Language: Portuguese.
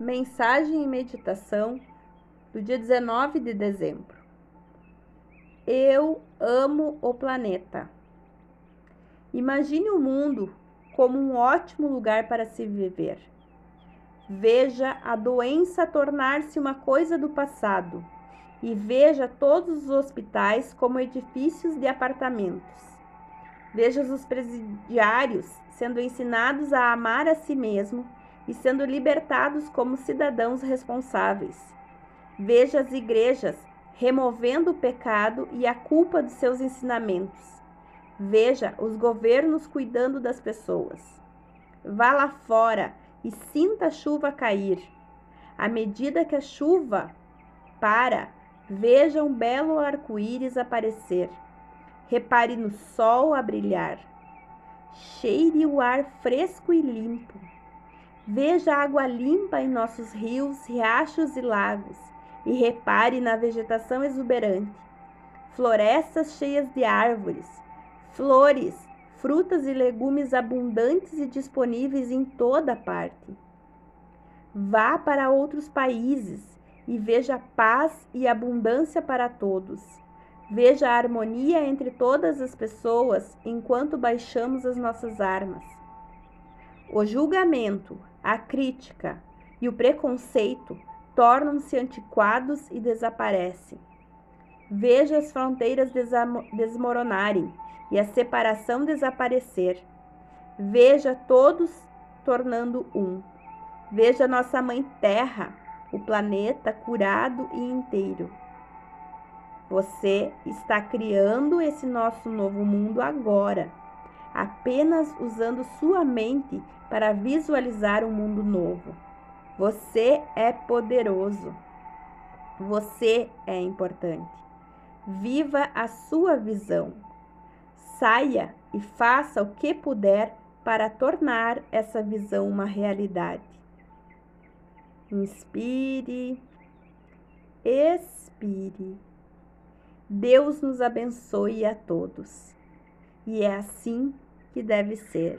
Mensagem e meditação do dia 19 de dezembro. Eu amo o planeta. Imagine o mundo como um ótimo lugar para se viver. Veja a doença tornar-se uma coisa do passado e veja todos os hospitais como edifícios de apartamentos. Veja os presidiários sendo ensinados a amar a si mesmo e sendo libertados como cidadãos responsáveis. Veja as igrejas removendo o pecado e a culpa de seus ensinamentos. Veja os governos cuidando das pessoas. Vá lá fora e sinta a chuva cair. À medida que a chuva para, veja um belo arco-íris aparecer. Repare no sol a brilhar. Cheire o ar fresco e limpo. Veja água limpa em nossos rios, riachos e lagos e repare na vegetação exuberante. Florestas cheias de árvores, flores, frutas e legumes abundantes e disponíveis em toda parte. Vá para outros países e veja paz e abundância para todos. Veja a harmonia entre todas as pessoas enquanto baixamos as nossas armas. O julgamento, a crítica e o preconceito tornam-se antiquados e desaparecem. Veja as fronteiras desmoronarem e a separação desaparecer. Veja todos tornando um. Veja nossa mãe Terra, o planeta curado e inteiro. Você está criando esse nosso novo mundo agora apenas usando sua mente para visualizar um mundo novo. Você é poderoso. Você é importante. Viva a sua visão. Saia e faça o que puder para tornar essa visão uma realidade. Inspire, expire. Deus nos abençoe a todos. E é assim que deve ser.